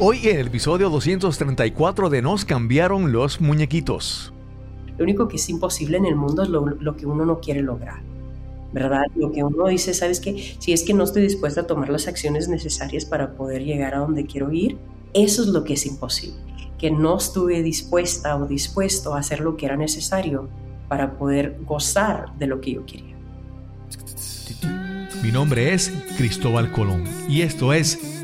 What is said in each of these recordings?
Hoy en el episodio 234 de Nos cambiaron los muñequitos. Lo único que es imposible en el mundo es lo, que uno no quiere lograr. ¿Verdad? Lo que uno dice, ¿sabes qué? Si es que no estoy dispuesta a tomar las acciones necesarias para poder llegar a donde quiero ir, eso es lo que es imposible. Que no estuve dispuesta o dispuesto a hacer lo que era necesario para poder gozar de lo que yo quería. Mi nombre es Cristóbal Colón y esto es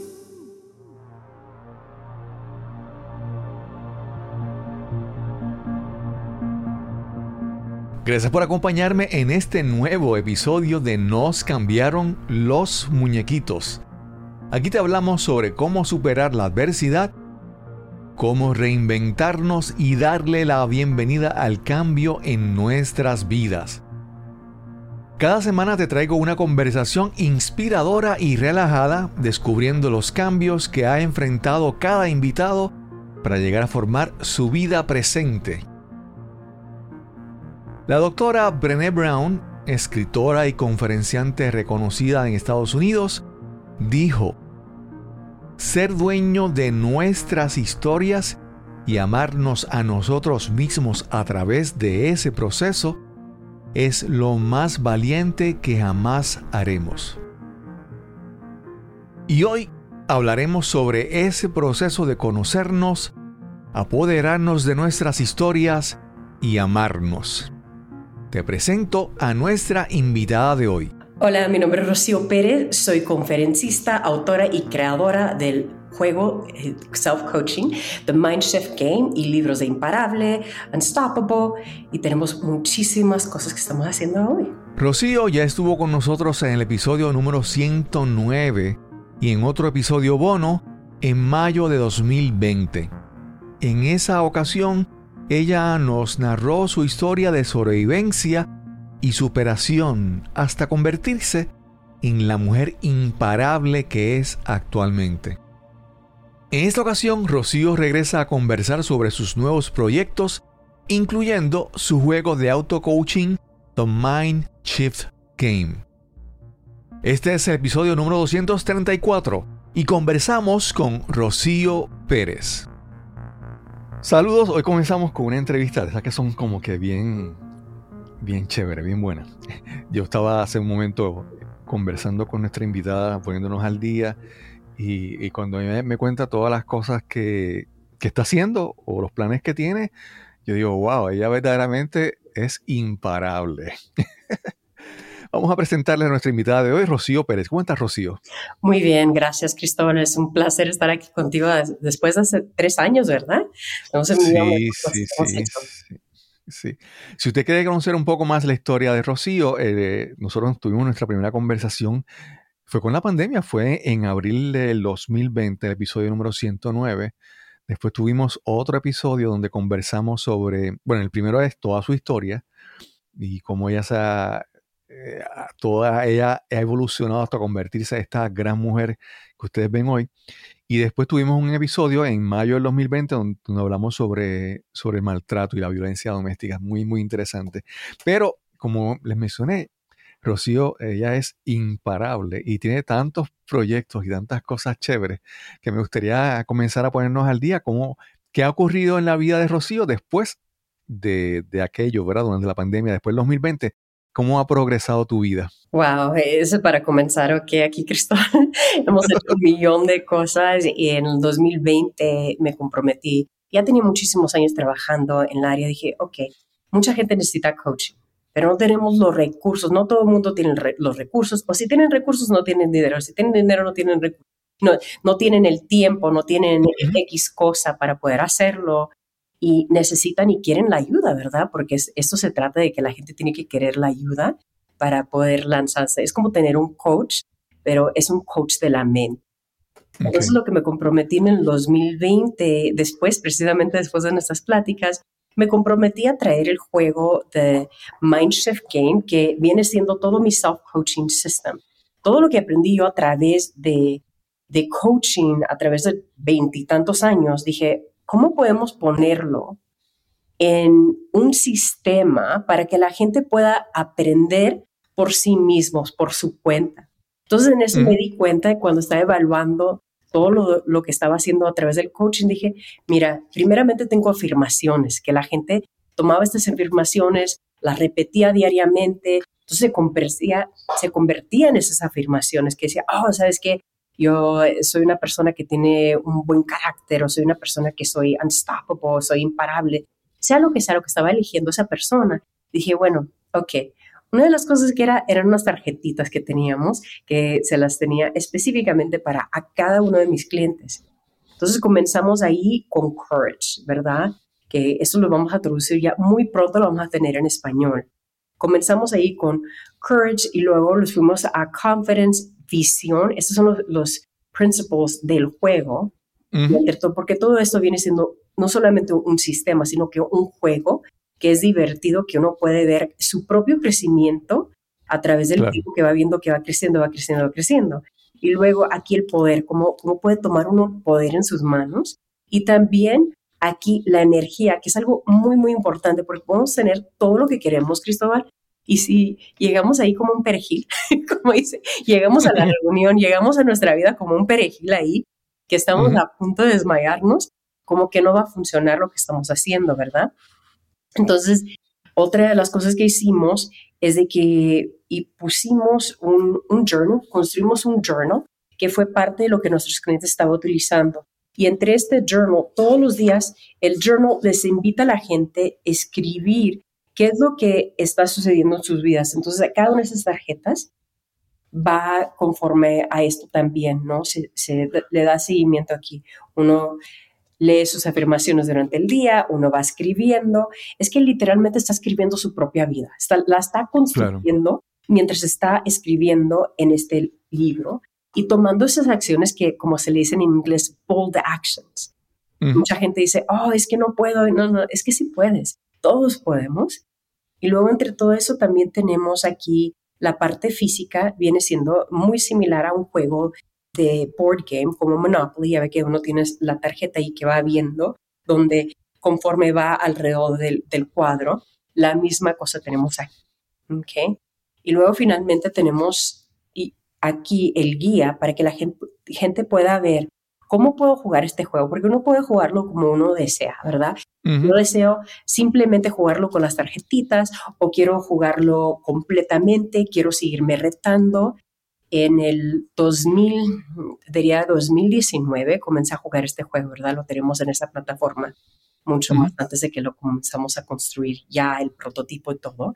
Gracias por acompañarme en este nuevo episodio de Nos cambiaron los muñequitos. Aquí te hablamos sobre cómo superar la adversidad, cómo reinventarnos y darle la bienvenida al cambio en nuestras vidas. Cada semana te traigo una conversación inspiradora y relajada descubriendo los cambios que ha enfrentado cada invitado para llegar a formar su vida presente la doctora Brené Brown, escritora y conferenciante reconocida en Estados Unidos, dijo, ser dueño de nuestras historias y amarnos a nosotros mismos a través de ese proceso es lo más valiente que jamás haremos. Y hoy hablaremos sobre ese proceso de conocernos, apoderarnos de nuestras historias y amarnos. Te presento a nuestra invitada de hoy. Hola, mi nombre es Rocío Pérez, soy conferencista, autora y creadora del juego eh, Self-Coaching, The Mind Shift Game y libros de Imparable, Unstoppable y tenemos muchísimas cosas que estamos haciendo hoy. Rocío ya estuvo con nosotros en el episodio número 109 y en otro episodio bono en mayo de 2020. En esa ocasión ella nos narró su historia de sobrevivencia y superación hasta convertirse en la mujer imparable que es actualmente. En esta ocasión, Rocío regresa a conversar sobre sus nuevos proyectos, incluyendo su juego de auto-coaching, The Mind Shift Game. Este es el episodio número 234 y conversamos con Rocío Pérez. Saludos, hoy comenzamos con una entrevista de esas que son como que bien, bien chévere, bien buena. Yo estaba hace un momento conversando con nuestra invitada, poniéndonos al día, y, cuando me, me, cuenta todas las cosas que, que está haciendo o los planes que tiene, yo digo, wow, ella verdaderamente es imparable. Vamos a presentarle a nuestra invitada de hoy, Rocío Pérez. ¿Cómo estás, Rocío? Muy bien, gracias, Cristóbal. Es un placer estar aquí contigo después de hace tres años, ¿verdad? sí, sí, sí, sí, Si usted quiere conocer un poco más la historia de Rocío, eh, nosotros tuvimos nuestra primera conversación, fue con la pandemia, fue en abril del 2020, el episodio número 109. Después tuvimos otro episodio donde conversamos sobre, bueno, el primero es toda su historia y cómo ella se ha eh, toda ella ha evolucionado hasta convertirse en esta gran mujer que ustedes ven hoy. Y después tuvimos un episodio en mayo del 2020 donde, hablamos sobre, sobre el maltrato y la violencia doméstica, muy, muy interesante. Pero, como les mencioné, Rocío, ella es imparable y tiene tantos proyectos y tantas cosas chéveres que me gustaría comenzar a ponernos al día. Como, ¿Qué ha ocurrido en la vida de Rocío después de, de aquello, ¿verdad? Durante la pandemia, después del 2020? ¿Cómo ha progresado tu vida? Wow, eso para comenzar, ok, aquí Cristóbal, hemos hecho un millón de cosas y en el 2020 me comprometí. Ya tenía muchísimos años trabajando en el área, dije, ok, mucha gente necesita coaching, pero no tenemos los recursos, no todo el mundo tiene los recursos, o si tienen recursos no tienen dinero, si tienen dinero no tienen recursos. No, no tienen el tiempo, no tienen X cosa para poder hacerlo y necesitan y quieren la ayuda, ¿verdad? Porque esto se trata de que la gente tiene que querer la ayuda para poder lanzarse. Es como tener un coach, pero es un coach de la mente. Eso es lo que me comprometí en el 2020, después, precisamente después de nuestras pláticas, me comprometí a traer el juego de Mindshift Game, que viene siendo todo mi self-coaching system. Todo lo que aprendí yo a través de, de coaching, a través de veintitantos años, dije, ¿cómo podemos ponerlo en un sistema para que la gente pueda aprender por sí mismos, por su cuenta? Entonces en eso me di cuenta cuando estaba evaluando todo lo, lo, que estaba haciendo a través del coaching, dije, mira, primeramente tengo afirmaciones, que la gente tomaba estas afirmaciones, las repetía diariamente, entonces se convertía, se convertía en esas afirmaciones que decía, oh, ¿sabes qué? Yo soy una persona que tiene un buen carácter o soy una persona que soy unstoppable, soy imparable, sea lo que sea lo que estaba eligiendo esa persona. Dije, bueno, ok, una de las cosas que era, eran unas tarjetitas que teníamos, que se las tenía específicamente para a cada uno de mis clientes. Entonces comenzamos ahí con Courage, ¿verdad? Que eso lo vamos a traducir ya muy pronto, lo vamos a tener en español. Comenzamos ahí con Courage y luego los fuimos a Confidence, Visión. Estos son los, los principles del juego, Porque todo esto viene siendo no solamente un sistema, sino que un juego que es divertido, que uno puede ver su propio crecimiento a través del tiempo que va viendo que va creciendo, va creciendo, va creciendo. Y luego aquí el poder, cómo, cómo puede tomar uno poder en sus manos. Y también aquí la energía, que es algo muy, muy importante, porque podemos tener todo lo que queremos, Cristóbal, y si llegamos ahí como un perejil, como dice, llegamos a la reunión, llegamos a nuestra vida como un perejil ahí, que estamos a punto de desmayarnos, como que no va a funcionar lo que estamos haciendo, ¿verdad? Entonces, otra de las cosas que hicimos es de que y pusimos un, journal, construimos un journal que fue parte de lo que nuestros clientes estaban utilizando. Y entre este journal, todos los días, el journal les invita a la gente a escribir qué es lo que está sucediendo en sus vidas. Entonces, cada una de esas tarjetas va conforme a esto también, ¿no? Se, se le da seguimiento aquí. Uno lee sus afirmaciones durante el día, uno va escribiendo, es que literalmente está escribiendo su propia vida, la está construyendo mientras está escribiendo en este libro y tomando esas acciones que, como se le dice en inglés, bold actions. Mucha gente dice, oh, es que no puedo, no, no, es que sí puedes, todos podemos. Y luego entre todo eso también tenemos aquí la parte física, viene siendo muy similar a un juego de board game como Monopoly, ya ve que uno tiene la tarjeta ahí que va viendo, donde conforme va alrededor del, cuadro, la misma cosa tenemos aquí. Y luego finalmente tenemos aquí el guía para que la gente, gente pueda ver ¿cómo puedo jugar este juego? Porque uno puede jugarlo como uno desea, ¿verdad? Yo deseo simplemente jugarlo con las tarjetitas o quiero jugarlo completamente, quiero seguirme retando en el 2000, diría 2019, comencé a jugar este juego, ¿verdad? Lo tenemos en esa plataforma mucho más antes de que lo comenzamos a construir ya el prototipo y todo.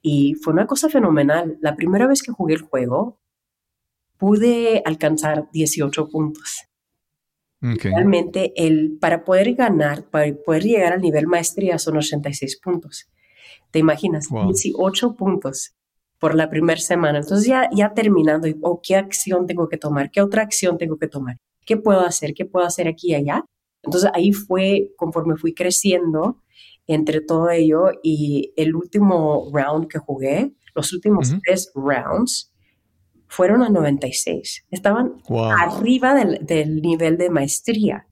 Y fue una cosa fenomenal. La primera vez que jugué el juego, pude alcanzar 18 puntos. Realmente, el, para poder ganar, para poder llegar al nivel maestría son 86 puntos. ¿Te imaginas? 18 puntos por la primera semana. Entonces ya, ya terminando, o ¿qué acción tengo que tomar? ¿Qué otra acción tengo que tomar? ¿Qué puedo hacer? ¿Qué puedo hacer aquí y allá? Entonces ahí fue, conforme fui creciendo entre todo ello y el último round que jugué, los últimos tres rounds, fueron a 96. Estaban arriba del, del, nivel de maestría.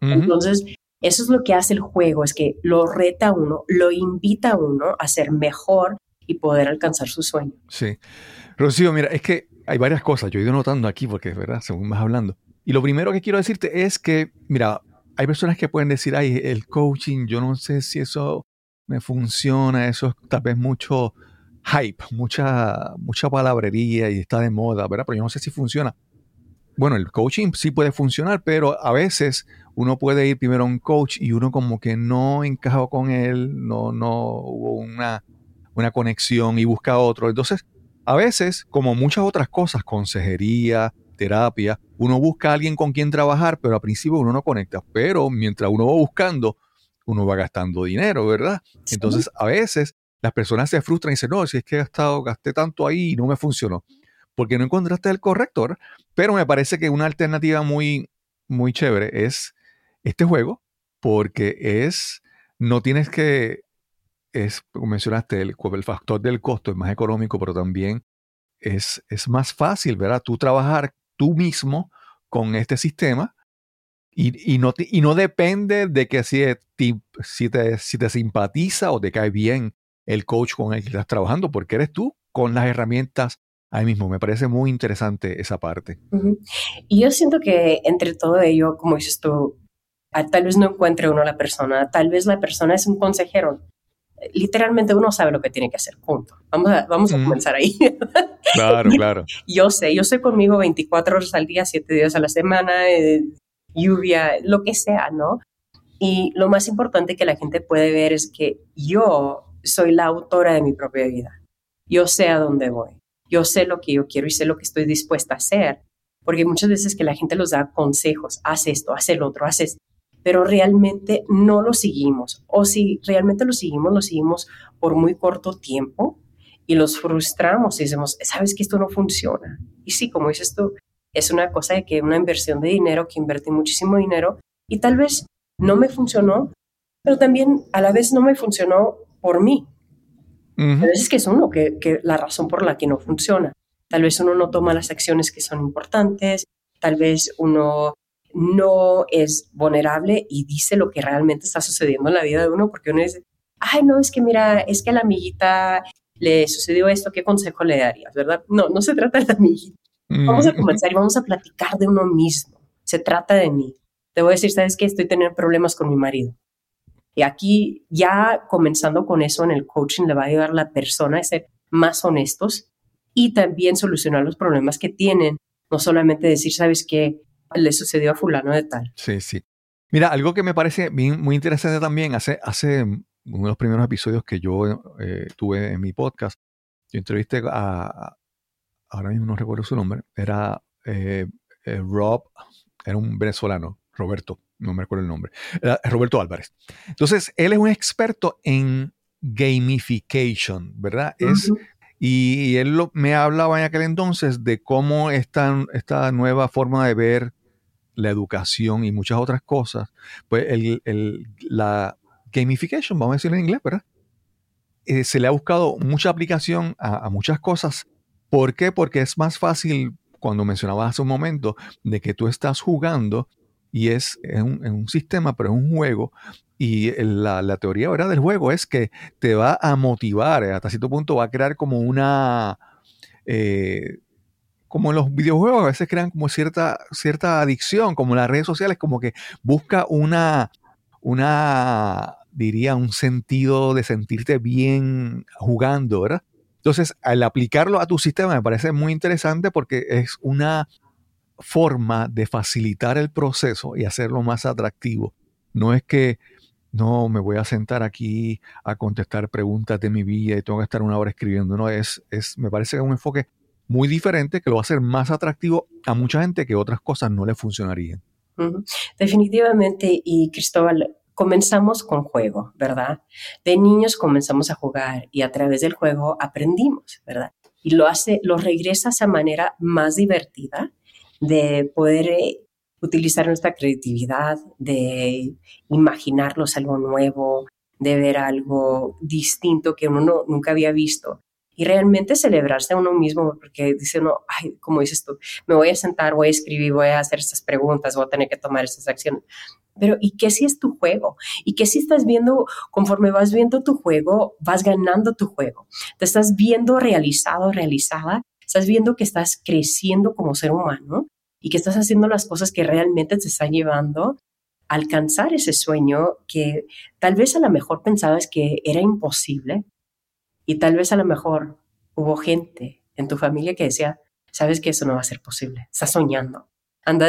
Entonces, eso es lo que hace el juego, es que lo reta a uno, lo invita a uno a ser mejor y poder alcanzar su sueño. Sí. Rocío, mira, es que hay varias cosas, yo he ido notando aquí porque es verdad, según vas hablando. Y lo primero que quiero decirte es que, mira, hay personas que pueden decir, ay, el coaching, yo no sé si eso me funciona, eso es tal vez mucho hype, mucha, mucha palabrería y está de moda, ¿verdad? Pero yo no sé si funciona. Bueno, el coaching sí puede funcionar, pero a veces uno puede ir primero a un coach y uno como que no encajó con él, no, no hubo una una conexión y busca otro. Entonces, a veces, como muchas otras cosas, consejería, terapia, uno busca a alguien con quien trabajar, pero al principio uno no conecta. Pero mientras uno va buscando, uno va gastando dinero, ¿verdad? Entonces, a veces las personas se frustran y dicen, no, si es que he gastado, gasté tanto ahí y no me funcionó. Porque no encontraste el corrector. Pero me parece que una alternativa muy, muy chévere es este juego, porque es no tienes que, es, como mencionaste, el, el factor del costo es más económico, pero también es, es más fácil, ¿verdad? Tú trabajar tú mismo con este sistema y, y, no, y no depende de que si, si, te, si te simpatiza o te cae bien el coach con el que estás trabajando, porque eres tú con las herramientas ahí mismo. Me parece muy interesante esa parte. Y yo siento que entre todo ello, como dices tú, tal vez no encuentre uno a la persona, tal vez la persona es un consejero. Literalmente uno sabe lo que tiene que hacer, punto. Vamos a, vamos a comenzar ahí. Claro, claro. yo sé, yo sé conmigo 24 horas al día, 7 días a la semana, eh, lluvia, lo que sea, ¿no? Y lo más importante que la gente puede ver es que yo soy la autora de mi propia vida. Yo sé a dónde voy. Yo sé lo que yo quiero y sé lo que estoy dispuesta a hacer. Porque muchas veces que la gente los da consejos, haz esto, haz el otro, haz esto, pero realmente no lo seguimos. O si realmente lo seguimos, lo seguimos por muy corto tiempo y los frustramos y decimos, sabes que esto no funciona. Y sí, como dices tú, es una cosa de que una inversión de dinero, que invertí muchísimo dinero y tal vez no me funcionó, pero también a la vez no me funcionó por mí. A veces que es uno, que, que la razón por la que no funciona. Tal vez uno no toma las acciones que son importantes, tal vez uno no es vulnerable y dice lo que realmente está sucediendo en la vida de uno, porque uno dice, ay, no, es que mira, es que a la amiguita le sucedió esto, ¿qué consejo le darías? ¿Verdad? No, no se trata de la amiguita. Vamos a comenzar y vamos a platicar de uno mismo. Se trata de mí. Te voy a decir, ¿sabes qué? Estoy teniendo problemas con mi marido. Y aquí, ya comenzando con eso en el coaching, le va a ayudar a la persona a ser más honestos y también solucionar los problemas que tienen. No solamente decir, ¿sabes qué? Le sucedió a fulano de tal. Sí, sí. Mira, algo que me parece muy interesante también, hace, hace uno de los primeros episodios que yo eh, tuve en mi podcast, yo entrevisté a, ahora mismo no recuerdo su nombre, era eh, eh, Rob, era un venezolano, Roberto, no me acuerdo el nombre, Roberto Álvarez. Entonces, él es un experto en gamification, ¿verdad? Es, y, él me hablaba en aquel entonces de cómo esta, esta nueva forma de ver la educación y muchas otras cosas, pues el, la gamification, vamos a decirlo en inglés, ¿verdad? Eh, se le ha buscado mucha aplicación a, a muchas cosas. ¿Por qué? Porque es más fácil, cuando mencionabas hace un momento, de que tú estás jugando y es en un, sistema, pero es un juego. Y la, teoría ¿verdad? del juego es que te va a motivar, hasta cierto punto va a crear como una... Eh, como en los videojuegos a veces crean como cierta, cierta adicción, como las redes sociales, como que busca una, una, diría, un sentido de sentirte bien jugando, ¿verdad? Entonces, al aplicarlo a tu sistema me parece muy interesante porque es una forma de facilitar el proceso y hacerlo más atractivo. No es que no me voy a sentar aquí a contestar preguntas de mi vida y tengo que estar una hora escribiendo. No, es, es, me parece que es un enfoque muy diferente que lo va a hacer más atractivo a mucha gente que otras cosas no le funcionarían. Definitivamente, y Cristóbal, comenzamos con juego, ¿verdad? De niños comenzamos a jugar y a través del juego aprendimos, ¿verdad? Y lo hace, lo regresa a esa manera más divertida de poder eh, utilizar nuestra creatividad, de imaginarnos algo nuevo, de ver algo distinto que uno nunca había visto y realmente celebrarse a uno mismo, porque dice uno, ay, como dices tú, me voy a sentar, voy a escribir, voy a hacer estas preguntas, voy a tener que tomar estas acciones. Pero ¿y qué si es tu juego? ¿Y qué si estás viendo, conforme vas viendo tu juego, vas ganando tu juego? Te estás viendo realizado, realizada, estás viendo que estás creciendo como ser humano y que estás haciendo las cosas que realmente te están llevando a alcanzar ese sueño que tal vez a lo mejor pensabas que era imposible y tal vez a lo mejor hubo gente en tu familia que decía, sabes que eso no va a ser posible, estás soñando. Anda,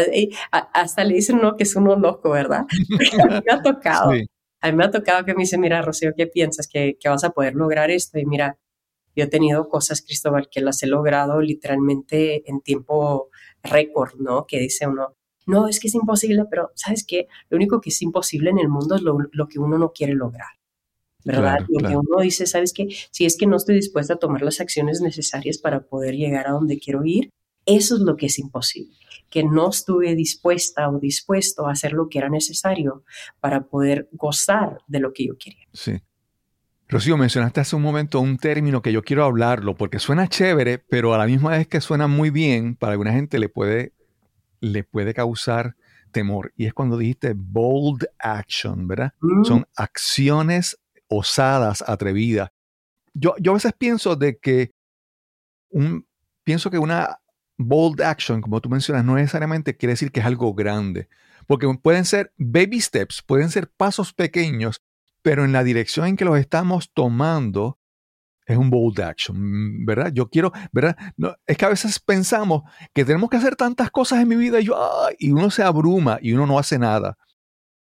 hasta le dicen uno que es uno loco, ¿verdad? a mí me ha tocado. A mí me ha tocado que me dice, mira, Rocío, ¿qué piensas? ¿Que, que vas a poder lograr esto? Y mira, yo he tenido cosas, Cristóbal, que las he logrado literalmente en tiempo récord, ¿no? Que dice uno, no, es que es imposible, pero ¿sabes qué? Lo único que es imposible en el mundo es lo, lo que uno no quiere lograr, ¿verdad? lo que uno dice, ¿sabes qué? Si es que no estoy dispuesta a tomar las acciones necesarias para poder llegar a donde quiero ir, Eso es lo que es imposible, que no estuve dispuesta o dispuesto a hacer lo que era necesario para poder gozar de lo que yo quería. Sí. Rocío, mencionaste hace un momento un término que yo quiero hablarlo porque suena chévere, pero a la misma vez que suena muy bien, para alguna gente le puede, le puede causar temor. Y es cuando dijiste bold action, ¿verdad? Mm. Son acciones osadas, atrevidas. Yo, yo a veces pienso de que un, pienso que una bold action, como tú mencionas, no necesariamente quiere decir que es algo grande, porque pueden ser baby steps, pueden ser pasos pequeños, pero en la dirección en que los estamos tomando es un bold action, ¿verdad? Yo quiero, ¿verdad? No, es que a veces pensamos que tenemos que hacer tantas cosas en mi vida y, yo, y uno se abruma y uno no hace nada.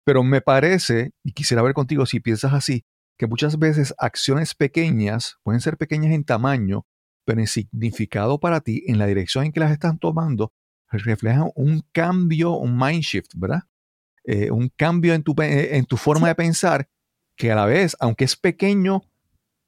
Pero me parece, y quisiera ver contigo si piensas así, que muchas veces acciones pequeñas pueden ser pequeñas en tamaño, pero en significado para ti, en la dirección en que las están tomando, reflejan un cambio, un mind shift, ¿verdad? Eh, un cambio en tu, en tu forma de pensar que a la vez, aunque es pequeño,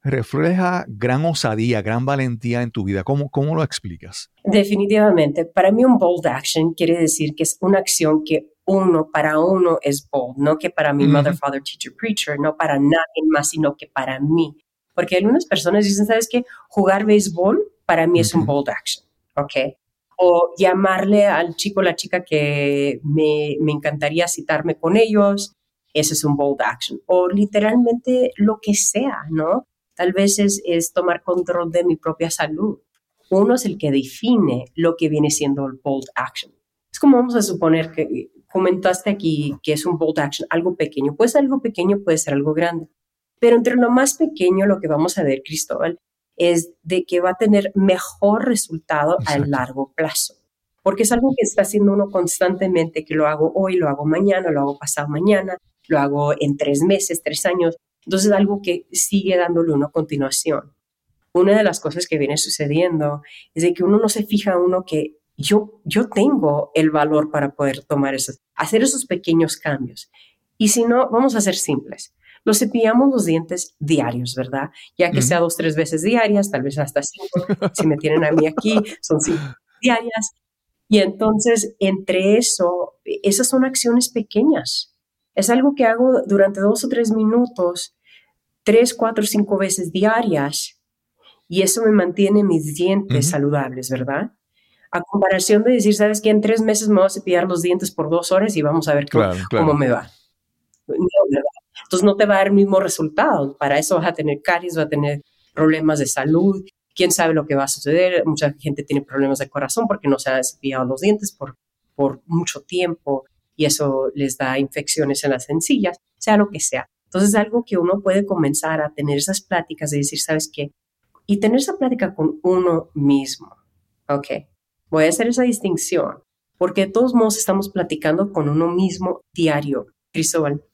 refleja gran osadía, gran valentía en tu vida. ¿Cómo, cómo lo explicas? Definitivamente, para mí un bold action quiere decir que es una acción que uno, para uno es bold, no que para mi mother, father, teacher, preacher, no para nadie más, sino que para mí. Porque algunas personas dicen, ¿sabes qué? Jugar béisbol para mí es un bold action, ¿ok? O llamarle al chico o la chica que me, me encantaría citarme con ellos, ese es un bold action. O literalmente lo que sea, ¿no? Tal vez es, es tomar control de mi propia salud. Uno es el que define lo que viene siendo el bold action. Es como vamos a suponer que comentaste aquí que es un bold action, algo pequeño. Puede ser algo pequeño, puede ser algo grande. Pero entre lo más pequeño, lo que vamos a ver, Cristóbal, es de que va a tener mejor resultado Exacto. a largo plazo. Porque es algo que está haciendo uno constantemente, que lo hago hoy, lo hago mañana, lo hago pasado mañana, lo hago en tres meses, tres años. Entonces, algo que sigue dándole uno continuación. Una de las cosas que viene sucediendo es de que uno no se fija uno que yo, yo tengo el valor para poder tomar esos, hacer esos pequeños cambios. Y si no, vamos a ser simples. Los cepillamos los dientes diarios, ¿verdad? Ya que Ujú. sea dos, tres veces diarias, tal vez hasta cinco. si me tienen a mí aquí, son cinco diarias. Y entonces, entre eso, esas son acciones pequeñas. Es algo que hago durante dos o tres minutos, tres, cuatro, cinco veces diarias. Y eso me mantiene mis dientes saludables, ¿verdad? A comparación de decir, ¿sabes qué? En tres meses me voy a cepillar los dientes por dos horas y vamos a ver cómo, Claro, claro. cómo me va. Entonces no te va a dar el mismo resultado. Para eso vas a tener caries, vas a tener problemas de salud. Quién sabe lo que va a suceder. Mucha gente tiene problemas de corazón porque no se ha cepillado los dientes por, por mucho tiempo y eso les da infecciones en las encías, sea lo que sea. Entonces, algo que uno puede comenzar a tener esas pláticas de decir, ¿sabes qué? Y tener esa plática con uno mismo. Ok, voy a hacer esa distinción porque de todos modos estamos platicando con uno mismo diario. Cristóbal,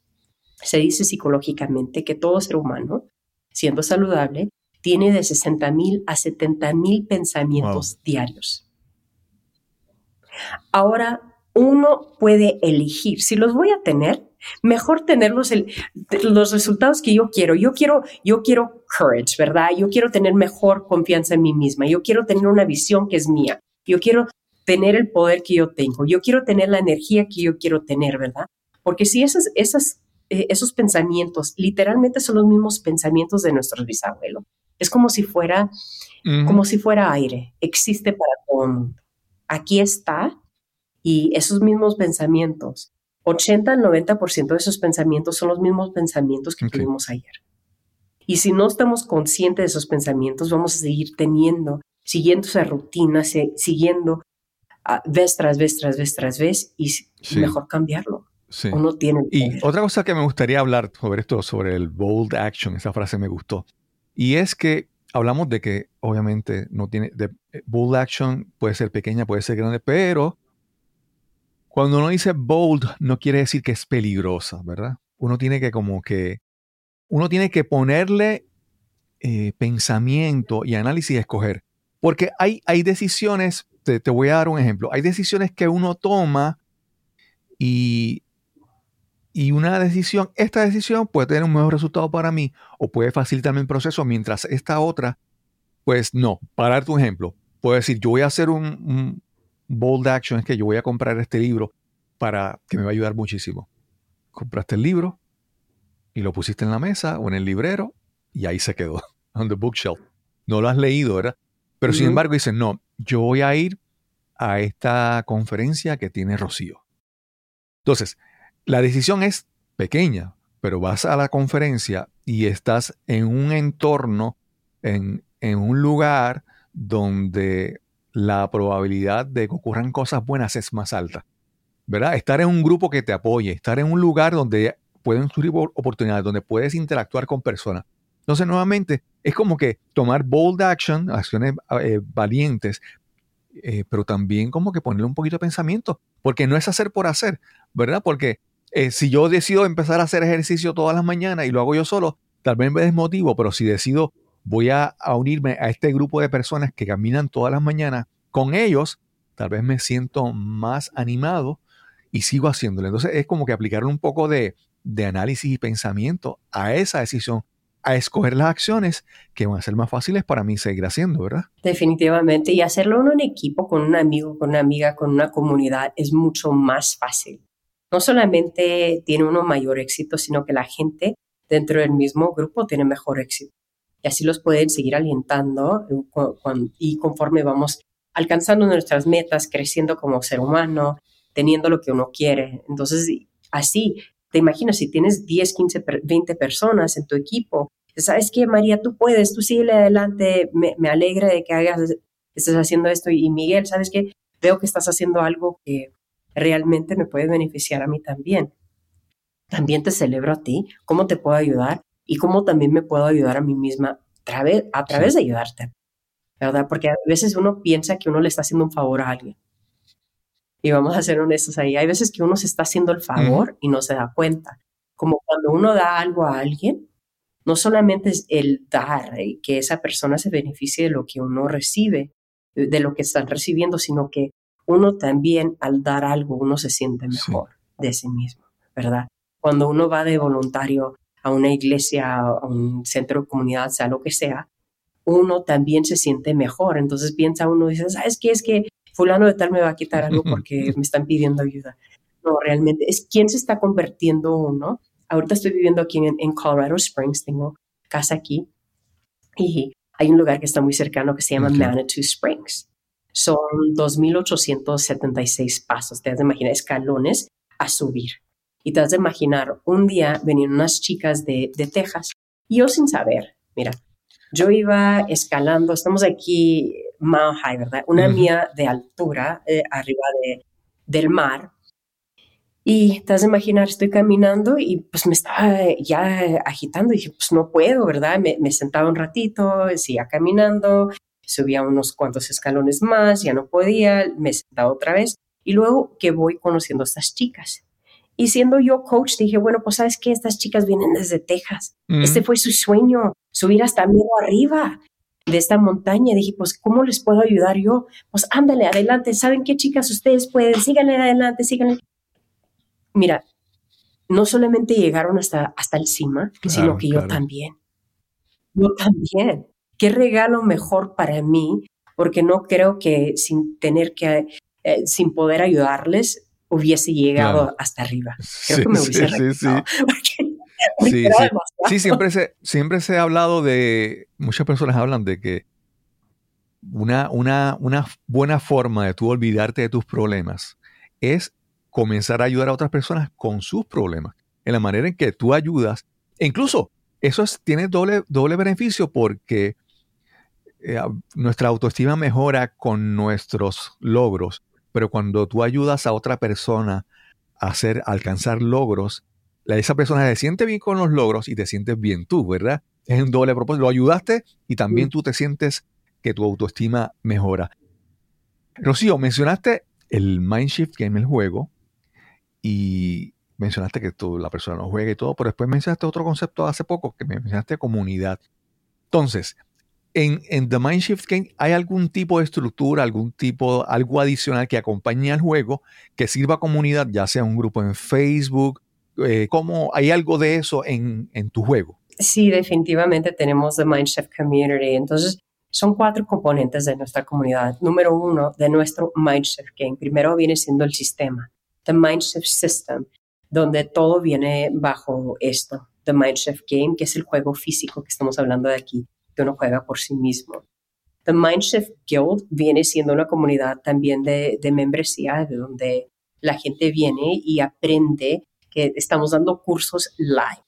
se dice psicológicamente que todo ser humano, siendo saludable, tiene de 60 mil a 70 mil pensamientos diarios. Ahora, uno puede elegir, si los voy a tener, mejor tenerlos el, los resultados que yo quiero. Yo quiero, yo quiero courage, ¿verdad? Yo quiero tener mejor confianza en mí misma. Yo quiero tener una visión que es mía. Yo quiero tener el poder que yo tengo. Yo quiero tener la energía que yo quiero tener, ¿verdad? Porque si esas, esas, eh, esos pensamientos literalmente son los mismos pensamientos de nuestros bisabuelos, es como si fuera, como si fuera aire. Existe para todo el mundo. Aquí está y esos mismos pensamientos, 80 al 90% de esos pensamientos son los mismos pensamientos que Ok. tuvimos ayer. Y si no estamos conscientes de esos pensamientos, vamos a seguir teniendo, siguiendo esa rutina, se- siguiendo ah, vez tras vez, tras vez, tras vez, y Sí. mejor cambiarlo. Sí. Uno tiene el Y otra cosa que me gustaría hablar sobre esto, sobre el bold action, esa frase me gustó. Y es que hablamos de que obviamente no tiene, de, eh, bold action puede ser pequeña, puede ser grande, pero cuando uno dice bold no quiere decir que es peligrosa, ¿verdad? Uno tiene que como que, uno tiene que ponerle eh, pensamiento y análisis a escoger. Porque hay, hay decisiones, te, te voy a dar un ejemplo, hay decisiones que uno toma y, y una decisión, esta decisión puede tener un mejor resultado para mí o puede facilitarme el proceso, mientras esta otra, pues no. Para darte un ejemplo, puedo decir, yo voy a hacer un, un- bold action es que yo voy a comprar este libro para que me va a ayudar muchísimo. Compraste el libro y lo pusiste en la mesa o en el librero y ahí se quedó, on the bookshelf. No lo has leído, ¿verdad? Pero sin embargo dices, no, yo voy a ir a esta conferencia que tiene Rocío. Entonces, la decisión es pequeña, pero vas a la conferencia y estás en un entorno, en, un lugar donde la probabilidad de que ocurran cosas buenas es más alta. ¿Verdad? Estar en un grupo que te apoye, estar en un lugar donde pueden surgir oportunidades, donde puedes interactuar con personas. Entonces, nuevamente, es como que tomar bold action, acciones eh, valientes, eh, pero también como que ponerle un poquito de pensamiento, porque no es hacer por hacer, ¿verdad? Porque eh, si yo decido empezar a hacer ejercicio todas las mañanas y lo hago yo solo, tal vez me desmotivo, pero si decido voy a, unirme a este grupo de personas que caminan todas las mañanas, con ellos tal vez me siento más animado y sigo haciéndolo. Entonces es como que aplicarle un poco de, de análisis y pensamiento a esa decisión a escoger las acciones que van a ser más fáciles para mí seguir haciendo, ¿verdad? Definitivamente. Y hacerlo en un equipo, con un amigo, con una amiga, con una comunidad, es mucho más fácil. No solamente tiene uno mayor éxito, sino que la gente dentro del mismo grupo tiene mejor éxito. Y así los pueden seguir alentando y conforme vamos alcanzando nuestras metas, creciendo como ser humano, teniendo lo que uno quiere. Entonces, así te imaginas si tienes 10, 15, 20 personas en tu equipo. ¿Sabes qué, María? Tú puedes, tú sigue adelante. Me, me alegra de que hagas, estés haciendo esto. Y Miguel, ¿sabes qué? Veo que estás haciendo algo que realmente me puede beneficiar a mí también. También te celebro a ti. ¿Cómo te puedo ayudar? Y cómo también me puedo ayudar a mí misma a través, de ayudarte. ¿Verdad? Porque a veces uno piensa que uno le está haciendo un favor a alguien. Y vamos a ser honestos ahí. Hay veces que uno se está haciendo el favor y no se da cuenta. Como cuando uno da algo a alguien, no solamente es el dar, y eh, que esa persona se beneficie de lo que uno recibe, de lo que están recibiendo, sino que uno también al dar algo, uno se siente mejor de sí mismo, ¿verdad? Cuando uno va de voluntario a una iglesia, a un centro de comunidad, sea lo que sea, uno también se siente mejor. Entonces piensa uno, dice, ¿sabes qué? Es que fulano de tal me va a quitar algo porque me están pidiendo ayuda. No, realmente es quién se está convirtiendo uno. Ahorita estoy viviendo aquí en, Colorado Springs, tengo casa aquí y hay un lugar que está muy cercano que se llama Manitou Springs. Son 2.876 pasos, te has de imaginar, escalones a subir. Y te has de imaginar, un día venían unas chicas de, de Texas y yo sin saber, mira, yo iba escalando, estamos aquí Mile High, ¿verdad? Una mía de altura eh, arriba de, del mar. Y te has de imaginar, estoy caminando y pues me estaba ya agitando y dije, pues no puedo, ¿verdad? Me, me sentaba un ratito, seguía caminando, subía unos cuantos escalones más, ya no podía, me sentaba otra vez. Y luego que voy conociendo a estas chicas. Y siendo yo coach, dije, bueno, pues sabes que estas chicas vienen desde Texas. Este fue su sueño, subir hasta arriba de esta montaña. Dije, pues, ¿cómo les puedo ayudar yo? Pues ándale, adelante. ¿Saben qué, chicas? Ustedes pueden, síganle adelante, síganle. Mira, no solamente llegaron hasta, hasta el cima, sino que yo también. Yo también. ¿Qué regalo mejor para mí? Porque no creo que sin tener que, eh, sin poder ayudarles, hubiese llegado hasta arriba. Creo que me hubiese sí, sí, sí. Sí, sí. siempre, se, siempre se ha hablado de, muchas personas hablan de que una, una, una buena forma de tú olvidarte de tus problemas es comenzar a ayudar a otras personas con sus problemas, en la manera en que tú ayudas. E incluso eso tiene doble, doble beneficio porque eh, nuestra autoestima mejora con nuestros logros, pero cuando tú ayudas a otra persona a hacer, alcanzar logros, esa persona se siente bien con los logros y te sientes bien tú, ¿verdad? Es un doble propósito. Lo ayudaste y también tú te sientes que tu autoestima mejora. Rocío, mencionaste el Mindshift Game, el juego, y mencionaste que tú, la persona no juega y todo, pero después mencionaste otro concepto hace poco, que mencionaste comunidad. Entonces, en, en The Mindshift Game, ¿hay algún tipo de estructura, algún tipo, algo adicional que acompañe al juego que sirva a comunidad, ya sea un grupo en Facebook, eh, ¿Cómo hay algo de eso en, tu juego? Sí, definitivamente tenemos The Mindshift Community. Entonces, Son cuatro componentes de nuestra comunidad. Número uno, de nuestro Mindshift Game. Primero viene siendo el sistema, the Mindshift System, donde todo viene bajo esto, the Mindshift Game, que es el juego físico que estamos hablando de aquí, que uno juega por sí mismo. The Mindshift Guild viene siendo una comunidad también de, de membresía, de donde la gente viene y aprende que estamos dando cursos live.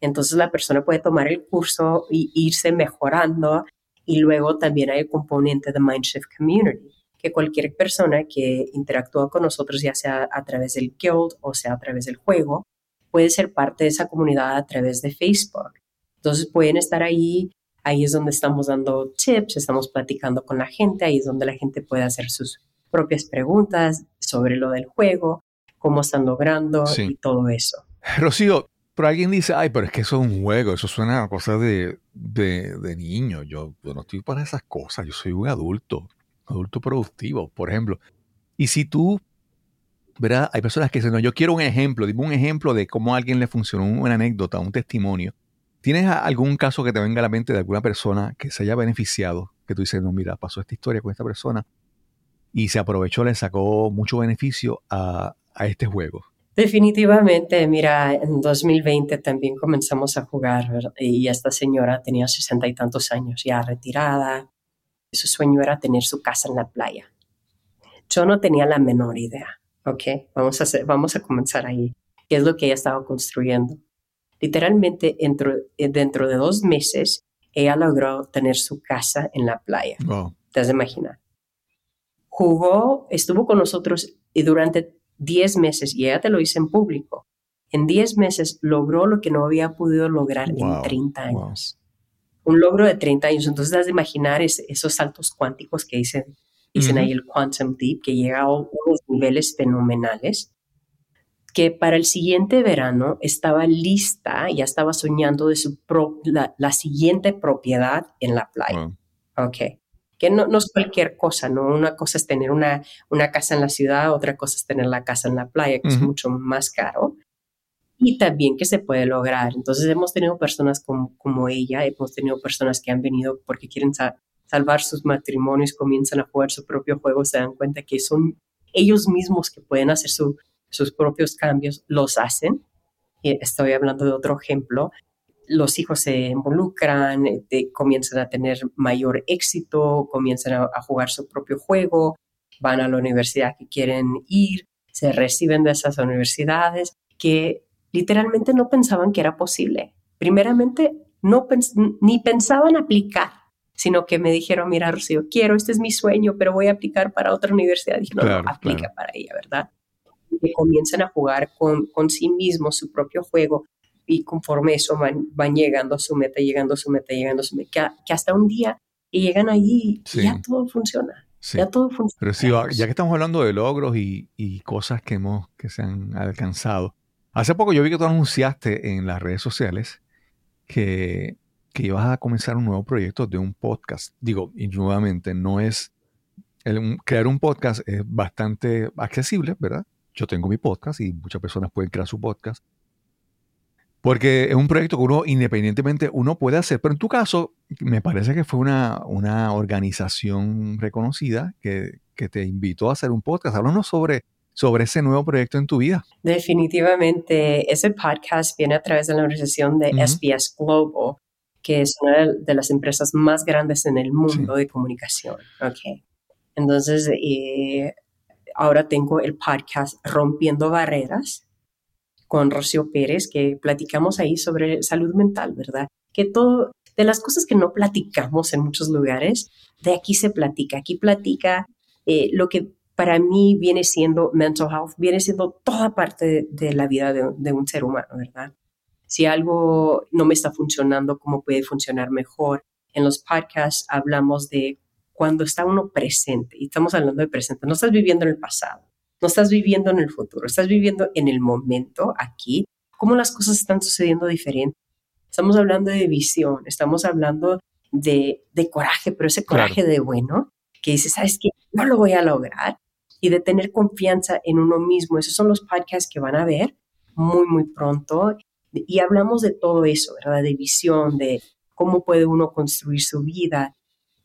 Entonces la persona puede tomar el curso y irse mejorando y luego también hay el componente de Mindshift Community, que cualquier persona que interactúa con nosotros, ya sea a través del guild o sea a través del juego, puede ser parte de esa comunidad a través de Facebook. Entonces pueden estar ahí, ahí es donde estamos dando tips, estamos platicando con la gente, ahí es donde la gente puede hacer sus propias preguntas sobre lo del juego, cómo están logrando y todo eso. Rocío, pero alguien dice, ay, pero es que eso es un juego, eso suena a cosas de, de, niño. Yo, no estoy para esas cosas, yo soy un adulto, adulto productivo, por ejemplo. Y si tú, ¿verdad? Hay personas que dicen, no, yo quiero un ejemplo, dime un ejemplo de cómo a alguien le funcionó, una anécdota, un testimonio. ¿Tienes algún caso que te venga a la mente de alguna persona que se haya beneficiado? Que tú dices, no, mira, pasó esta historia con esta persona y se aprovechó, le sacó mucho beneficio a, a este juego. Definitivamente, mira, en 2020 también comenzamos a jugar y esta señora tenía sesenta y tantos años, ya retirada. Su sueño era tener su casa en la playa. Yo no tenía la menor idea, ¿ok? Vamos a, hacer, vamos a comenzar ahí. ¿Qué es lo que ella estaba construyendo? Literalmente, dentro, dentro de dos meses, ella logró tener su casa en la playa. ¿Te has de imaginar? Jugó, estuvo con nosotros y durante 10 meses, y ella te lo hice en público, en 10 meses logró lo que no había podido lograr en 30 años. Un logro de 30 años. Entonces, has de imaginar esos saltos cuánticos que dicen, dicen ahí el Quantum Deep, que llega a unos niveles fenomenales, que para el siguiente verano estaba lista, ya estaba soñando de su la, siguiente propiedad en la playa. Ok que no, no, es cualquier cosa, ¿no? Una cosa es tener una, una casa en la ciudad, otra cosa es tener la casa en la playa, que es mucho más caro. Y también que se puede lograr. Entonces hemos tenido personas como, como ella, hemos tenido personas que han venido porque quieren salvar sus matrimonios, comienzan a jugar su propio juego, se dan cuenta que son ellos mismos que pueden hacer sus propios cambios, los hacen. Y estoy hablando de otro ejemplo los hijos se involucran, eh, comienzan a tener mayor éxito, comienzan a, jugar su propio juego, van a la universidad que quieren ir, se reciben de esas universidades que literalmente no pensaban que era posible. Primeramente, no ni pensaban aplicar, sino que me dijeron, mira, Rocío, quiero, este es mi sueño, pero voy a aplicar para otra universidad. Dije, no, no, aplica para ella, ¿verdad? Y comienzan a jugar con, con sí mismos su propio juego, y conforme eso van, llegando a su meta, llegando a su meta, llegando a su meta, que, hasta un día y llegan allí y ya todo funciona. Ya todo funciona. Pero sí, ya que estamos hablando de logros y, y, cosas que, hemos, que se han alcanzado, hace poco yo vi que tú anunciaste en las redes sociales que, que ibas a comenzar un nuevo proyecto de un podcast. Digo, y nuevamente, no es... crear un podcast es bastante accesible, ¿verdad? Yo tengo mi podcast y muchas personas pueden crear su podcast. Porque es un proyecto que uno independientemente uno puede hacer, pero en tu caso me parece que fue una, una organización reconocida que, que, te invitó a hacer un podcast. Háblanos sobre, sobre ese nuevo proyecto en tu vida. Definitivamente, ese podcast viene a través de la organización de SBS Global, que es una de las empresas más grandes en el mundo de comunicación. Okay. Entonces, eh, ahora tengo el podcast Rompiendo Barreras con Rocío Pérez, que platicamos ahí sobre salud mental, ¿verdad? Que todo, de las cosas que no platicamos en muchos lugares, de aquí se platica, aquí platica eh, lo que para mí viene siendo mental health, viene siendo toda parte de, la vida de, de, un ser humano, ¿verdad? Si algo no me está funcionando, ¿cómo puede funcionar mejor? En los podcasts hablamos de cuando está uno presente, y estamos hablando de presente, no estás viviendo en el pasado, no estás viviendo en el futuro, estás viviendo en el momento, aquí, cómo las cosas están sucediendo diferente. Estamos hablando de visión, estamos hablando de, coraje, pero ese coraje de bueno, que dice, ¿sabes qué? No lo voy a lograr. Y de tener confianza en uno mismo. Esos son los podcasts que van a ver muy, muy pronto. Y hablamos de todo eso, ¿verdad? De visión, de cómo puede uno construir su vida.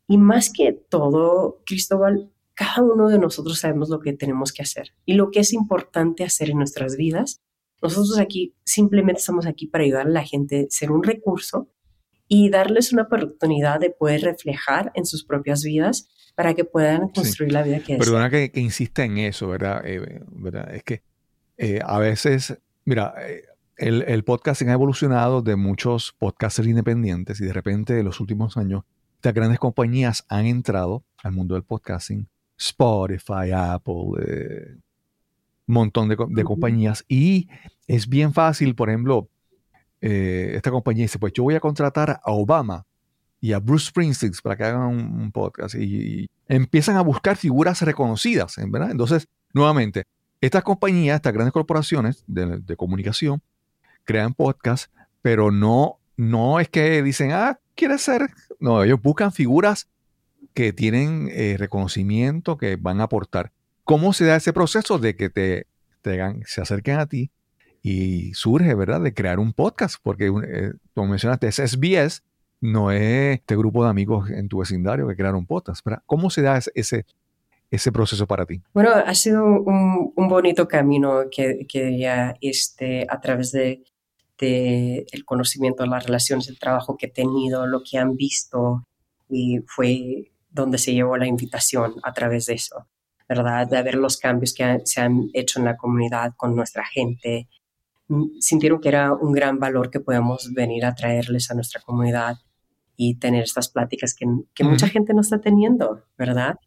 Y más que todo, Cristóbal, cada uno de nosotros sabemos lo que tenemos que hacer y lo que es importante hacer en nuestras vidas. Nosotros aquí simplemente estamos aquí para ayudar a la gente, ser un recurso y darles una oportunidad de poder reflejar en sus propias vidas para que puedan construir la vida que Perdona que, que insista en eso, ¿verdad? Eh, ¿verdad? Es que eh, a veces, mira, eh, el, el, podcasting ha evolucionado de muchos podcasters independientes y de repente en los últimos años estas grandes compañías han entrado al mundo del podcasting, Spotify, Apple, un montón de, de, compañías y es bien fácil, por ejemplo, esta compañía dice, pues yo voy a contratar a Obama y a Bruce Springsteen para que hagan un, podcast y, y, empiezan a buscar figuras reconocidas, ¿verdad? Entonces, nuevamente, estas compañías, estas grandes corporaciones de, de comunicación, crean podcasts, pero no, no es que dicen, ah, ¿quieres ser? No, ellos buscan figuras que tienen eh, reconocimiento, que van a aportar. ¿Cómo se da ese proceso de que te, te se acerquen a ti y surge, ¿verdad?, de crear un podcast? Porque, eh, como mencionaste, es SBS, no es este grupo de amigos en tu vecindario que crearon podcast. ¿verdad? ¿Cómo se da ese, ese proceso para ti? Bueno, ha sido un, un bonito camino que, que ya este, a través de de el conocimiento, las relaciones, el trabajo que he tenido, lo que han visto y fue donde se llevó la invitación a través de eso, ¿verdad? De ver los cambios que se han hecho en la comunidad con nuestra gente. Mm, sintieron que era un gran valor que podemos venir a traerles a nuestra comunidad y tener estas pláticas que, que mucha gente no está teniendo, ¿verdad?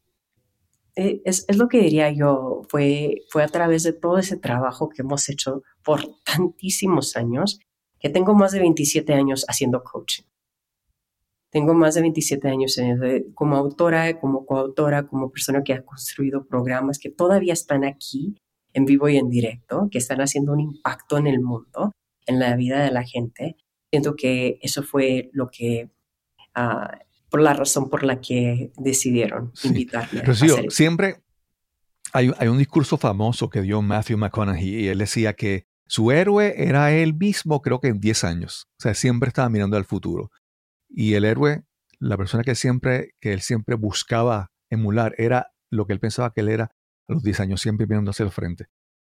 Eh, es, es, lo que diría yo, fue, fue a través de todo ese trabajo que hemos hecho por tantísimos años, que tengo más de 27 años haciendo coaching. Tengo más de 27 años como autora, como coautora, como persona que ha construido programas que todavía están aquí en vivo y en directo, que están haciendo un impacto en el mundo, en la vida de la gente. Siento que eso fue lo que uh, por la razón por la que decidieron invitarme. Rocío, siempre hay, hay, un discurso famoso que dio Matthew McConaughey y él decía que su héroe era él mismo, creo que en 10 años. O sea, siempre estaba mirando al futuro. Y el héroe, la persona que siempre, que él siempre buscaba emular, era lo que él pensaba que él era a los 10 años, siempre mirando hacia el frente.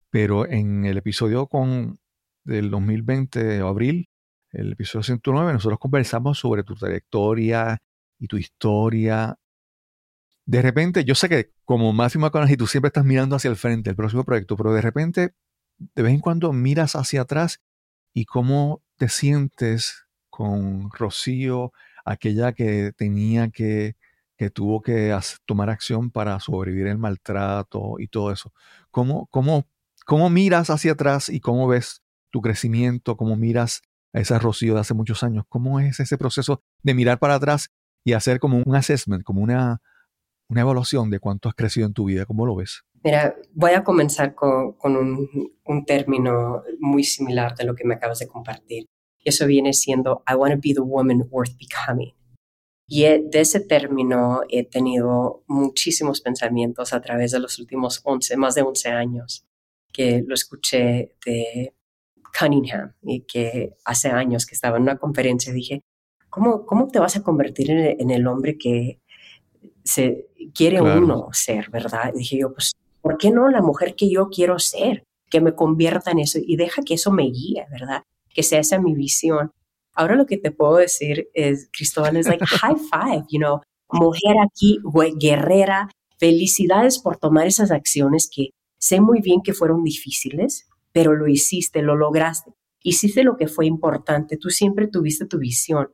Pero en el episodio con, del 2020, abril, el episodio 109, nosotros conversamos sobre tu trayectoria, y tu historia. De repente, yo sé que como Matthew McConaughey tú siempre estás mirando hacia el frente, el próximo proyecto, pero de repente, de vez en cuando miras hacia atrás y cómo te sientes con Rocío, aquella que tenía que, que tuvo que tomar acción para sobrevivir el maltrato y todo eso. ¿Cómo, cómo, cómo miras hacia atrás y cómo ves tu crecimiento, cómo miras a esa Rocío de hace muchos años? ¿Cómo es ese proceso de mirar para atrás y hacer como un assessment, como una, evaluación de cuánto has crecido en tu vida. ¿Cómo lo ves? Mira, voy a comenzar con, un, término muy similar de lo que me acabas de compartir. Eso viene siendo I want to be the woman worth becoming. Y de ese término he tenido muchísimos pensamientos a través de los últimos 11, más de 11 años, que lo escuché de Cunningham y que hace años que estaba en una conferencia dije, ¿cómo, cómo te vas a convertir en, el hombre que se quiere uno ser, verdad? dije yo, pues, ¿por qué no la mujer que yo quiero ser? Que me convierta en eso y deja que eso me guíe, ¿verdad? Que sea esa mi visión. Ahora lo que te puedo decir es, Cristóbal, es like high five, you know, mujer aquí, guerrera, felicidades por tomar esas acciones que sé muy bien que fueron difíciles, pero lo hiciste, lo lograste. Hiciste lo que fue importante, tú siempre tuviste tu visión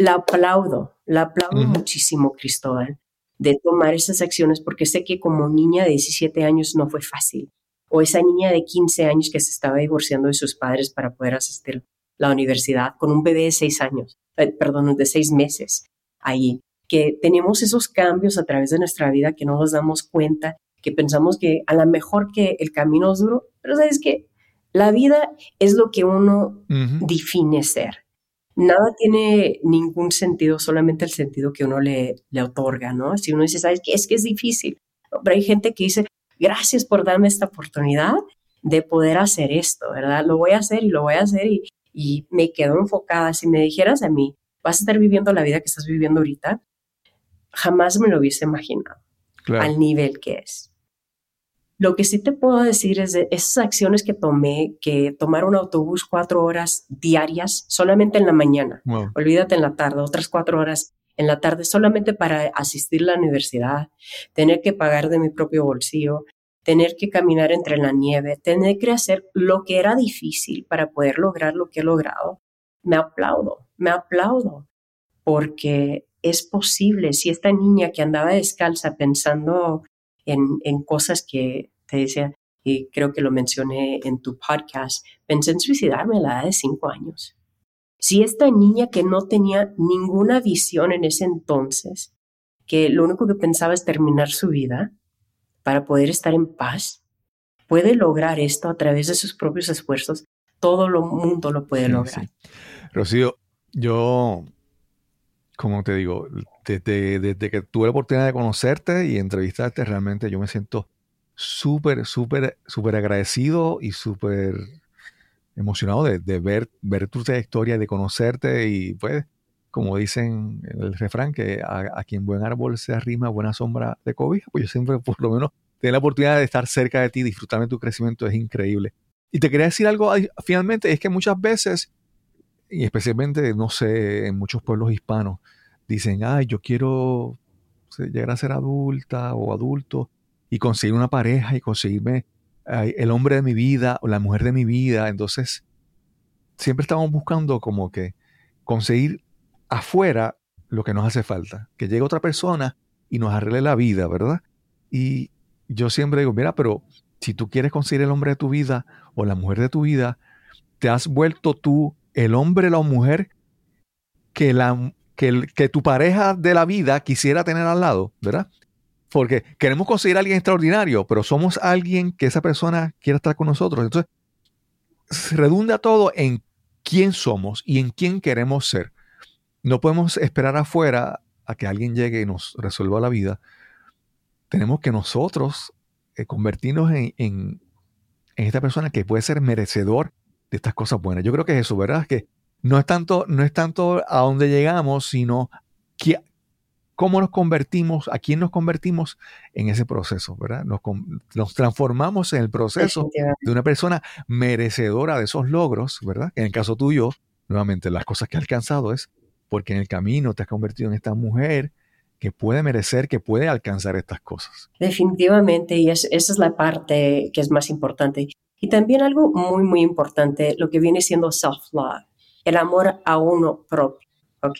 la aplaudo, la aplaudo muchísimo, Cristóbal, de tomar esas acciones porque sé que como niña de 17 años no fue fácil. O esa niña de 15 años que se estaba divorciando de sus padres para poder asistir a la universidad con un bebé de 6 años, eh, perdón, de 6 meses ahí. Que tenemos esos cambios a través de nuestra vida que no nos damos cuenta, que pensamos que a lo mejor que el camino es duro, pero sabes que la vida es lo que uno define ser nada tiene ningún sentido, solamente el sentido que uno le, le otorga, ¿no? Si uno dice, ¿sabes qué? Es que es difícil. Pero hay gente que dice, gracias por darme esta oportunidad de poder hacer esto, ¿verdad? Lo voy a hacer y lo voy a hacer y, y me quedo enfocada. Si me dijeras a mí, vas a estar viviendo la vida que estás viviendo ahorita, jamás me lo hubiese imaginado al nivel que es. Lo que sí te puedo decir es de esas acciones que tomé, que tomar un autobús cuatro horas diarias solamente en la mañana, olvídate en la tarde, otras cuatro horas en la tarde solamente para asistir a la universidad, tener que pagar de mi propio bolsillo, tener que caminar entre la nieve, tener que hacer lo que era difícil para poder lograr lo que he logrado, me aplaudo, me aplaudo, porque es posible. Si esta niña que andaba descalza pensando en, en cosas que te decía, y creo que lo mencioné en tu podcast, pensé en suicidarme a la edad de cinco años. Si esta niña que no tenía ninguna visión en ese entonces, que lo único que pensaba es terminar su vida para poder estar en paz, puede lograr esto a través de sus propios esfuerzos, todo el mundo lo puede lograr. Rocío, yo como te digo, desde, que tuve la oportunidad de conocerte y entrevistarte, realmente yo me siento súper, súper, súper agradecido y súper emocionado de, ver, ver tu trayectoria, de conocerte y pues, como dicen en el refrán, que a, quien buen árbol se arrima, buena sombra de cobija, pues yo siempre por lo menos tengo la oportunidad de estar cerca de ti, disfrutar de tu crecimiento, es increíble. Y te quería decir algo finalmente, es que muchas veces y especialmente, no sé, en muchos pueblos hispanos, dicen, ay, yo quiero llegar a ser adulta o adulto y conseguir una pareja y conseguirme el hombre de mi vida o la mujer de mi vida. Entonces, siempre estamos buscando como que conseguir afuera lo que nos hace falta, que llegue otra persona y nos arregle la vida, ¿verdad? Y yo siempre digo, mira, pero si tú quieres conseguir el hombre de tu vida o la mujer de tu vida, te has vuelto tú el hombre o la mujer que, la, que, que tu pareja de la vida quisiera tener al lado, ¿verdad? Porque queremos conseguir a alguien extraordinario, pero somos alguien que esa persona quiera estar con nosotros. Entonces, redunda todo en quién somos y en quién queremos ser. No podemos esperar afuera a que alguien llegue y nos resuelva la vida. Tenemos que nosotros eh, convertirnos en, en, esta persona que puede ser merecedor de estas cosas buenas. Yo creo que es eso, ¿verdad? Que no es tanto, no es tanto a dónde llegamos, sino que, cómo nos convertimos, a quién nos convertimos en ese proceso, ¿verdad? Nos, nos transformamos en el proceso de una persona merecedora de esos logros, ¿verdad? En el caso tuyo, nuevamente, las cosas que has alcanzado es porque en el camino te has convertido en esta mujer que puede merecer, que puede alcanzar estas cosas. Definitivamente, y esa es la parte que es más importante. Y también algo muy, muy importante, lo que viene siendo self-love, el amor a uno propio, ¿ok?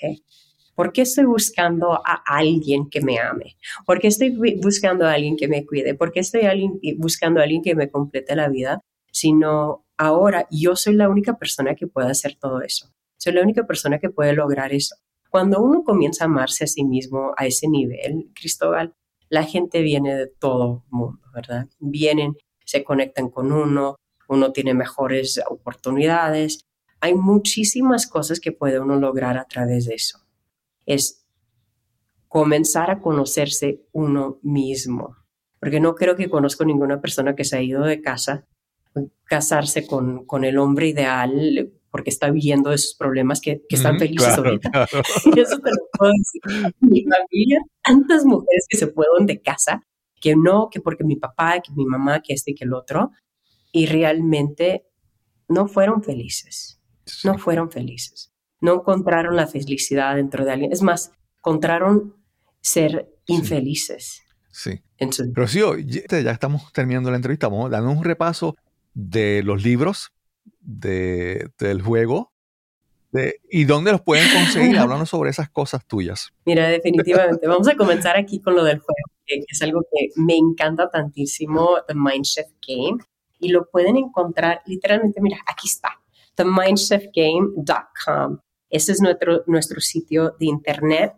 ¿Por qué estoy buscando a alguien que me ame? ¿Por qué estoy buscando a alguien que me cuide? ¿Por qué estoy buscando a alguien que me complete la vida? Sino ahora yo soy la única persona que puede hacer todo eso. Soy la única persona que puede lograr eso. Cuando uno comienza a amarse a sí mismo a ese nivel, Cristóbal, la gente viene de todo mundo, ¿verdad? Vienen se conectan con uno, uno tiene mejores oportunidades. Hay muchísimas cosas que puede uno lograr a través de eso. Es comenzar a conocerse uno mismo. Porque no creo que conozco ninguna persona que se ha ido de casa, casarse con, con el hombre ideal porque está viviendo esos problemas que, están felices ahorita. Y eso te lo puedo decir. Mi familia, tantas mujeres que se fueron de casa que no, que porque mi papá, que mi mamá, que este y que el otro, y realmente no fueron felices, no fueron felices, no encontraron la felicidad dentro de alguien, es más, encontraron ser infelices. Sí. Rocío, ya estamos terminando la entrevista, vamos dando un repaso de los libros de, del juego ¿Y dónde los pueden conseguir? Hablando sobre esas cosas tuyas. Mira, definitivamente. Vamos a comenzar aquí con lo del juego, que es algo que me encanta tantísimo, The Mindshift Game. Y lo pueden encontrar literalmente, mira, aquí está, themindshiftgame.com. Ese es nuestro, nuestro sitio de internet.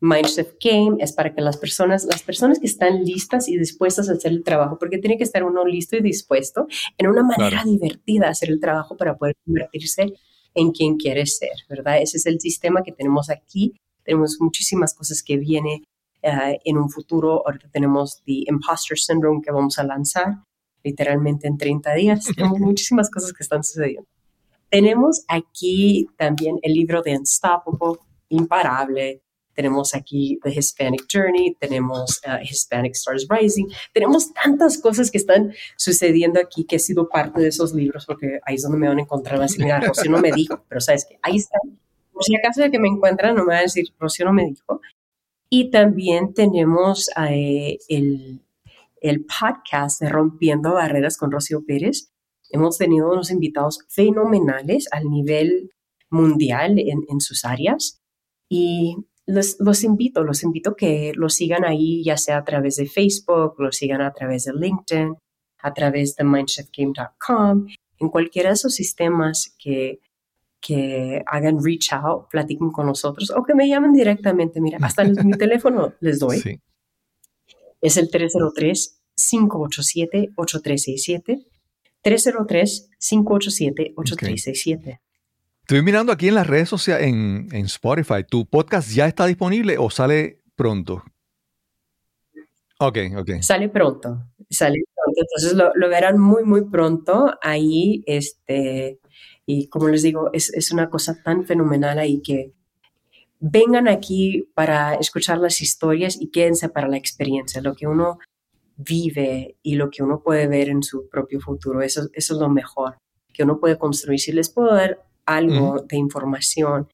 Mindshift Game es para que las personas, las personas que están listas y dispuestas a hacer el trabajo, porque tiene que estar uno listo y dispuesto en una manera divertida a hacer el trabajo para poder convertirse en quien quieres ser, ¿verdad? Ese es el sistema que tenemos aquí. Tenemos muchísimas cosas que vienen eh, en un futuro. Ahorita tenemos The Imposter Syndrome que vamos a lanzar literalmente en 30 días. Tenemos muchísimas cosas que están sucediendo. Tenemos aquí también el libro de Unstoppable, imparable, tenemos aquí The Hispanic Journey, tenemos uh, Hispanic Stars Rising, tenemos tantas cosas que están sucediendo aquí que he sido parte de esos libros, porque ahí es donde me van a encontrar. Así, mira, Rocío no me dijo, pero sabes que ahí está. Por si acaso de que me encuentran, no me van a decir, Rocío no me dijo. Y también tenemos eh, el, el podcast de Rompiendo Barreras con Rocío Pérez. Hemos tenido unos invitados fenomenales al nivel mundial en, en sus áreas. Y los, invito, los invito que los sigan ahí, ya sea a través de Facebook, los sigan a través de LinkedIn, a través de mindshiftgame.com, en cualquiera de esos sistemas que, que hagan reach out, platiquen con nosotros o que me llamen directamente. Mira, hasta mi teléfono les doy. Es el 303-587-8367. 303-587-8367. Estoy mirando aquí en las redes sociales, en, Spotify. ¿Tu podcast ya está disponible o sale pronto? Ok, ok. Sale pronto, sale pronto. Entonces lo, verán muy, muy pronto ahí. Este, y como les digo, es, es una cosa tan fenomenal ahí que vengan aquí para escuchar las historias y quédense para la experiencia, lo que uno vive y lo que uno puede ver en su propio futuro. Eso, eso es lo mejor que uno puede construir. Si les puedo dar algo de información.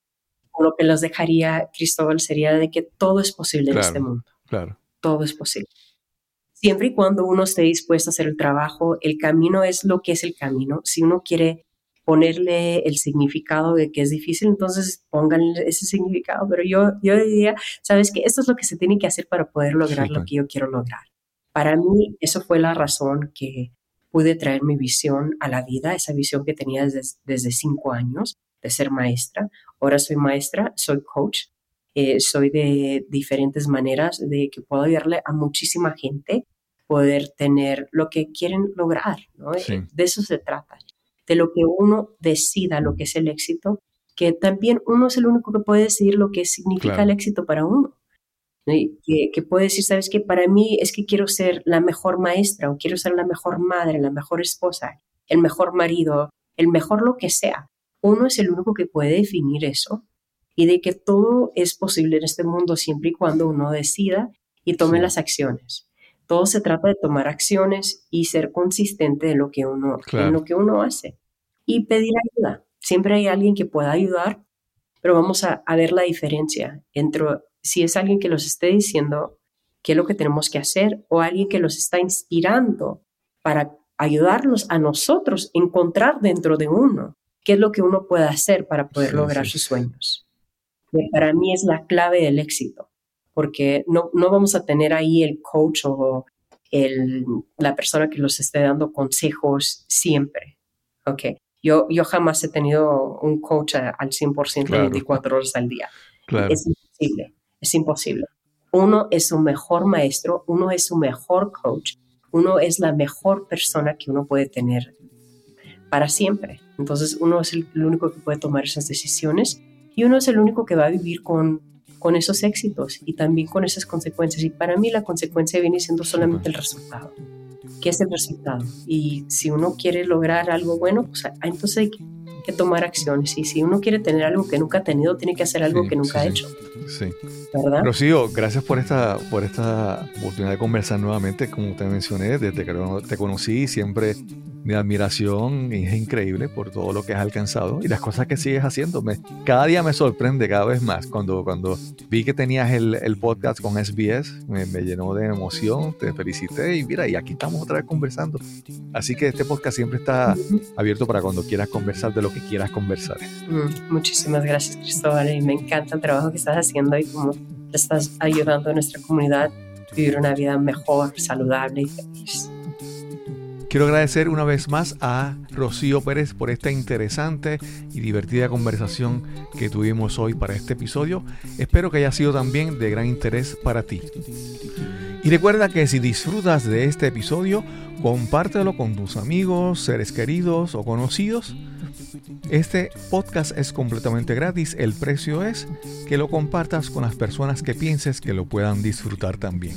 Lo que los dejaría, Cristóbal, sería de que todo es posible en este mundo. Claro. Todo es posible. Siempre y cuando uno esté dispuesto a hacer el trabajo, el camino es lo que es el camino. Si uno quiere ponerle el significado de que es difícil, entonces pónganle ese significado. Pero yo, yo diría, sabes que esto es lo que se tiene que hacer para poder lograr lo que yo quiero lograr. Para mí, eso fue la razón que pude traer mi visión a la vida, esa visión que tenía desde, desde cinco años de ser maestra. Ahora soy maestra, soy coach, eh, soy de diferentes maneras de que puedo ayudarle a muchísima gente poder tener lo que quieren lograr. ¿no? Eh, de eso se trata, de lo que uno decida, lo que es el éxito, que también uno es el único que puede decidir lo que significa el éxito para uno que, puede decir, sabes que para mí es que quiero ser la mejor maestra o quiero ser la mejor madre, la mejor esposa, el mejor marido, el mejor lo que sea. Uno es el único que puede definir eso y de que todo es posible en este mundo siempre y cuando uno decida y tome las acciones. Todo se trata de tomar acciones y ser consistente en lo que uno, en lo que uno hace y pedir ayuda. Siempre hay alguien que pueda ayudar, pero vamos a, a ver la diferencia entre si es alguien que los esté diciendo qué es lo que tenemos que hacer o alguien que los está inspirando para ayudarnos a nosotros encontrar dentro de uno qué es lo que uno puede hacer para poder lograr sus sueños. Que para mí es la clave del éxito, porque no, no vamos a tener ahí el coach o el, la persona que los esté dando consejos siempre. Okay. Yo, yo jamás he tenido un coach al 100% 24 horas al día. Es imposible es imposible. Uno es su mejor maestro, uno es su mejor coach, uno es la mejor persona que uno puede tener para siempre. Entonces uno es el, único que puede tomar esas decisiones y uno es el único que va a vivir con, con esos éxitos y también con esas consecuencias. Y para mí la consecuencia viene siendo solamente el resultado. ¿Qué es el resultado? Y si uno quiere lograr algo bueno, pues entonces hay que que tomar acciones. Y si uno quiere tener algo que nunca ha tenido, tiene que hacer algo que nunca ha hecho. Sí. ¿Verdad? Rocío, gracias por esta, por esta oportunidad de conversar nuevamente. Como te mencioné, desde que te conocí, siempre mi admiración es increíble por todo lo que has alcanzado y las cosas que sigues haciendo. cada día me sorprende cada vez más. Cuando, cuando vi que tenías el, el podcast con SBS, me, llenó de emoción, te felicité y mira, y aquí estamos otra vez conversando. Así que este podcast siempre está abierto para cuando quieras conversar de lo que quieras conversar. Mm, muchísimas gracias, Cristóbal, y me encanta el trabajo que estás haciendo y cómo estás ayudando a nuestra comunidad a vivir una vida mejor, saludable y feliz. Quiero agradecer una vez más a Rocío Pérez por esta interesante y divertida conversación que tuvimos hoy para este episodio. Espero que haya sido también de gran interés para ti. Y recuerda que si disfrutas de este episodio, compártelo con tus amigos, seres queridos o conocidos. Este podcast es completamente gratis, el precio es que lo compartas con las personas que pienses que lo puedan disfrutar también.